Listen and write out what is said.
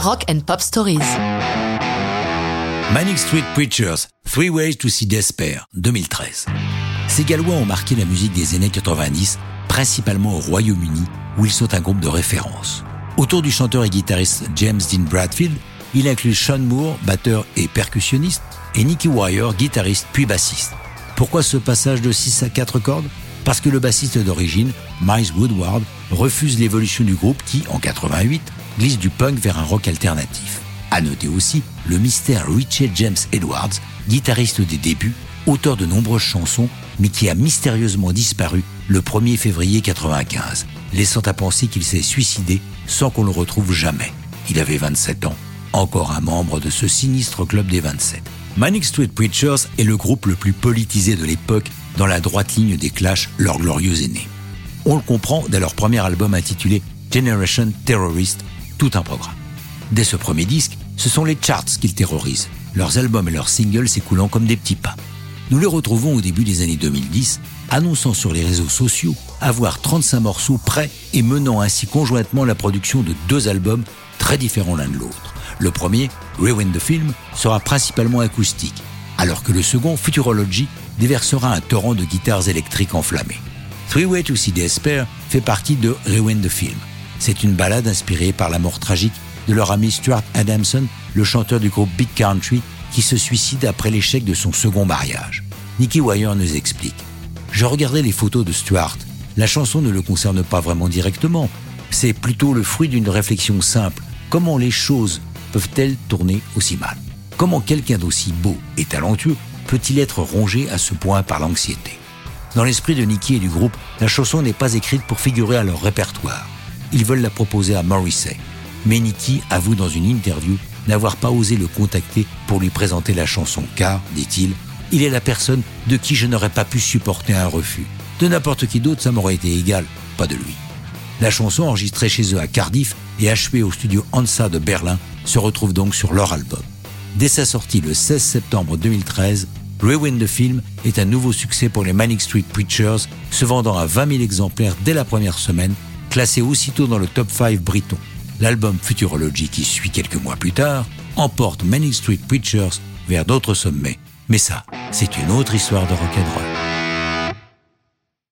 Rock and Pop Stories. Manic Street Preachers, Three Ways to See Despair, 2013. Ces Gallois ont marqué la musique des années 90, principalement au Royaume-Uni, où ils sont un groupe de référence. Autour du chanteur et guitariste James Dean Bradfield, il inclut Sean Moore, batteur et percussionniste, et Nicky Wire, guitariste puis bassiste. Pourquoi ce passage de 6 à 4 cordes? Parce que le bassiste d'origine, Miles Woodward, refuse l'évolution du groupe qui, en 88, glisse du punk vers un rock alternatif. À noter aussi le mystère Richard James Edwards, guitariste des débuts, auteur de nombreuses chansons, mais qui a mystérieusement disparu le 1er février 95, laissant à penser qu'il s'est suicidé sans qu'on le retrouve jamais. Il avait 27 ans, encore un membre de ce sinistre club des 27. Manic Street Preachers est le groupe le plus politisé de l'époque dans la droite ligne des Clash, leur glorieux aîné. On le comprend dès leur premier album intitulé Generation Terrorist, tout un programme. Dès ce premier disque, ce sont les charts qu'ils terrorisent, leurs albums et leurs singles s'écoulant comme des petits pas. Nous les retrouvons au début des années 2010, annonçant sur les réseaux sociaux avoir 35 morceaux prêts et menant ainsi conjointement la production de deux albums très différents l'un de l'autre. Le premier, Rewind the Film, sera principalement acoustique, alors que le second, Futurology, déversera un torrent de guitares électriques enflammées. Three Way to See Despair fait partie de Rewind the Film. C'est une balade inspirée par la mort tragique de leur ami Stuart Adamson, le chanteur du groupe Big Country, qui se suicide après l'échec de son second mariage. Nicky Wire nous explique. Je regardais les photos de Stuart. La chanson ne le concerne pas vraiment directement. C'est plutôt le fruit d'une réflexion simple. Comment les choses peuvent-elles tourner aussi mal? Comment quelqu'un d'aussi beau et talentueux peut-il être rongé à ce point par l'anxiété? Dans l'esprit de Nicky et du groupe, la chanson n'est pas écrite pour figurer à leur répertoire. Ils veulent la proposer à Morrissey. Nicky avoue dans une interview n'avoir pas osé le contacter pour lui présenter la chanson car, dit-il, il est la personne de qui je n'aurais pas pu supporter un refus. De n'importe qui d'autre, ça m'aurait été égal, pas de lui. La chanson enregistrée chez eux à Cardiff et achevée au studio Hansa de Berlin se retrouve donc sur leur album. Dès sa sortie le 16 septembre 2013, Rewind the Film est un nouveau succès pour les Manic Street Preachers, se vendant à 20 000 exemplaires dès la première semaine, classé aussitôt dans le top 5 briton. L'album Futurology qui suit quelques mois plus tard emporte Manic Street Preachers vers d'autres sommets. Mais ça, c'est une autre histoire de rock'n'roll.